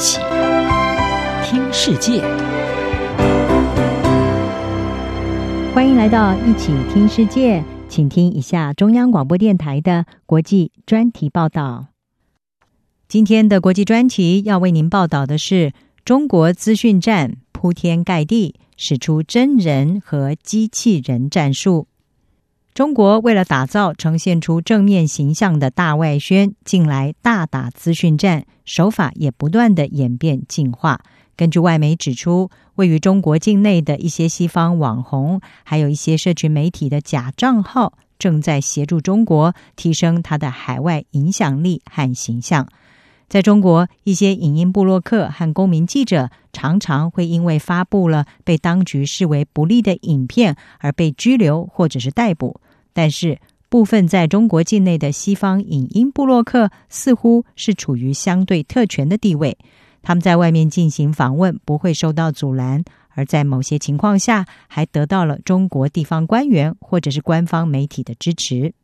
起听世界，欢迎来到一起听世界，请听一下中央广播电台的国际专题报道。今天的国际专题要为您报道的是：中国资讯战铺天盖地，使出真人和机器人战术。中国为了打造呈现出正面形象的大外宣，近来大打资讯战，手法也不断的演变进化。根据外媒指出，位于中国境内的一些西方网红，还有一些社群媒体的假账号，正在协助中国提升它的海外影响力和形象。在中国，一些影音部落客和公民记者常常会因为发布了被当局视为不利的影片而被拘留或者是逮捕。但是，部分在中国境内的西方影音部落客似乎是处于相对特权的地位，他们在外面进行访问不会受到阻拦，而在某些情况下还得到了中国地方官员或者是官方媒体的支持。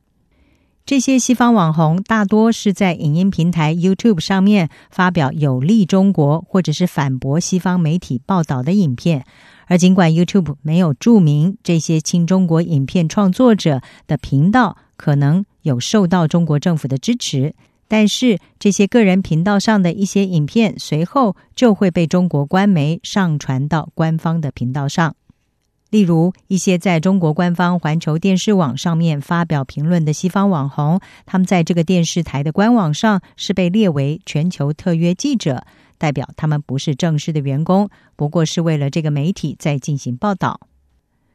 这些西方网红大多是在影音平台 YouTube 上面发表有利中国或者是反驳西方媒体报道的影片。而尽管 YouTube 没有注明这些亲中国影片创作者的频道可能有受到中国政府的支持，但是这些个人频道上的一些影片随后就会被中国官媒上传到官方的频道上。例如，一些在中国官方环球电视网上面发表评论的西方网红，他们在这个电视台的官网上是被列为全球特约记者。代表他们不是正式的员工，不过是为了这个媒体在进行报道。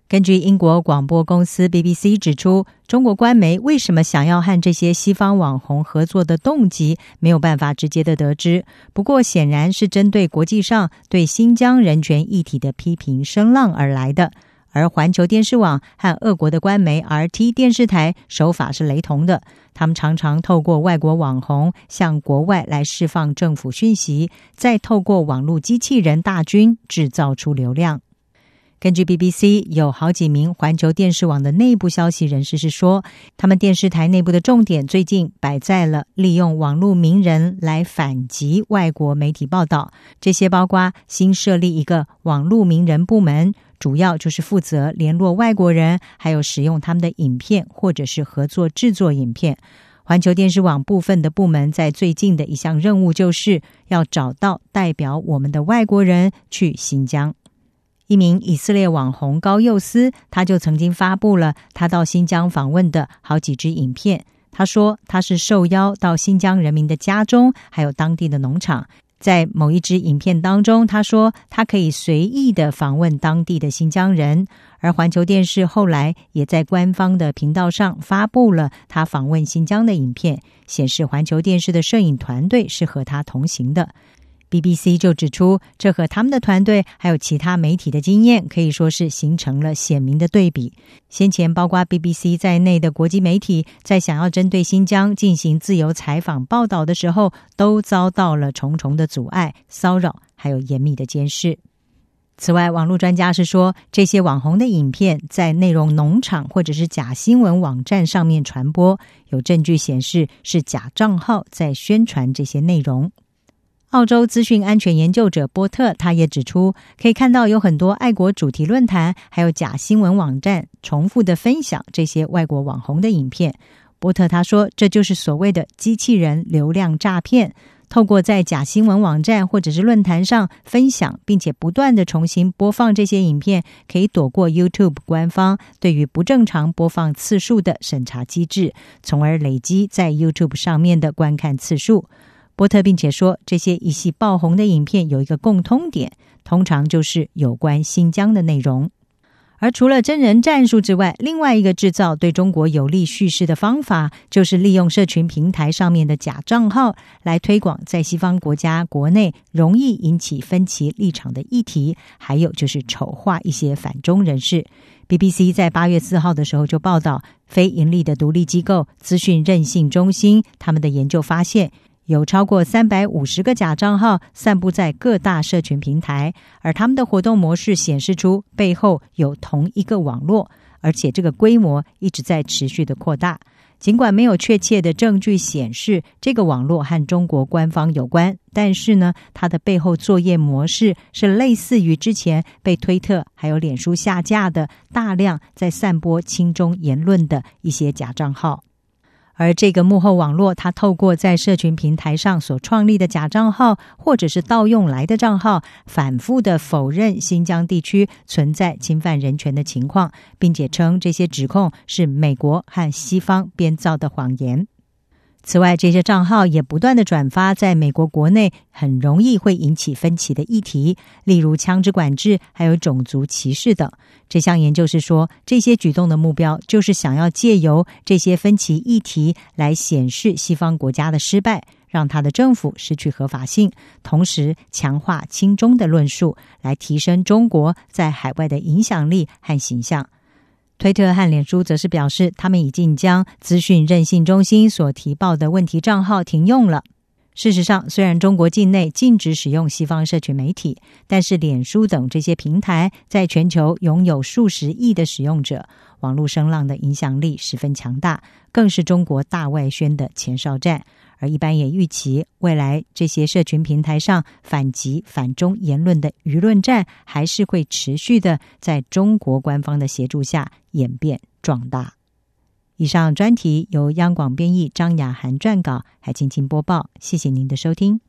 根据英国广播公司 BBC 指出，中国官媒为什么想要和这些西方网红合作的动机没有办法直接的得知。不过，显然是针对国际上对新疆人权议题的批评声浪而来的。而环球电视网和俄国的官媒 RT 电视台手法是雷同的，他们常常透过外国网红向国外来释放政府讯息，再透过网络机器人大军制造出流量。根据 BBC 有好几名环球电视网的内部消息人士是说，他们电视台内部的重点最近摆在了利用网络名人来反击外国媒体报道，这些包括新设立一个网络名人部门。主要就是负责联络外国人，还有使用他们的影片，或者是合作制作影片。环球电视网部分的部门在最近的一项任务，就是要找到代表我们的外国人去新疆。一名以色列网红高佑斯，他就曾经发布了他到新疆访问的好几支影片。他说他是受邀到新疆人民的家中，还有当地的农场。在某一支影片当中，他说他可以随意的访问当地的新疆人，而环球电视后来也在官方的频道上发布了他访问新疆的影片，显示环球电视的摄影团队是和他同行的。BBC 就指出，这和他们的团队还有其他媒体的经验可以说是形成了鲜明的对比。先前包括 BBC 在内的国际媒体在想要针对新疆进行自由采访报道的时候，都遭到了重重的阻碍、骚扰，还有严密的监视。此外，网络专家是说，这些网红的影片在内容农场或者是假新闻网站上面传播，有证据显示是假账号在宣传这些内容。澳洲资讯安全研究者波特，他也指出，可以看到有很多爱国主题论坛，还有假新闻网站重复的分享这些外国网红的影片。波特他说，这就是所谓的机器人流量诈骗，透过在假新闻网站或者是论坛上分享，并且不断的重新播放这些影片，可以躲过 YouTube 官方对于不正常播放次数的审查机制，从而累积在 YouTube 上面的观看次数。波特并且说，这些一系爆红的影片有一个共通点，通常就是有关新疆的内容。而除了真人战术之外，另外一个制造对中国有利叙事的方法，就是利用社群平台上面的假账号来推广在西方国家国内容易引起分歧立场的议题，还有就是丑化一些反中人士。BBC 在八月四号的时候就报道，非盈利的独立机构资讯韧性中心他们的研究发现。有超过三百五十个假账号散布在各大社群平台，而他们的活动模式显示出背后有同一个网络，而且这个规模一直在持续的扩大。尽管没有确切的证据显示这个网络和中国官方有关，但是呢，它的背后作业模式是类似于之前被推特还有脸书下架的大量在散播亲中言论的一些假账号。而这个幕后网络，它透过在社群平台上所创立的假账号，或者是盗用来的账号，反复的否认新疆地区存在侵犯人权的情况，并且称这些指控是美国和西方编造的谎言。此外，这些账号也不断的转发在美国国内很容易会引起分歧的议题，例如枪支管制，还有种族歧视等。这项研究是说，这些举动的目标就是想要借由这些分歧议题来显示西方国家的失败，让他的政府失去合法性，同时强化亲中的论述，来提升中国在海外的影响力和形象。推特和脸书则是表示，他们已经将资讯韧性中心所提报的问题账号停用了。事实上，虽然中国境内禁止使用西方社群媒体，但是脸书等这些平台在全球拥有数十亿的使用者，网络声浪的影响力十分强大，更是中国大外宣的前哨站。而一般也预期，未来这些社群平台上反击反中言论的舆论战，还是会持续的在中国官方的协助下演变壮大。以上专题由央广编译张雅涵撰稿，还静静播报。谢谢您的收听。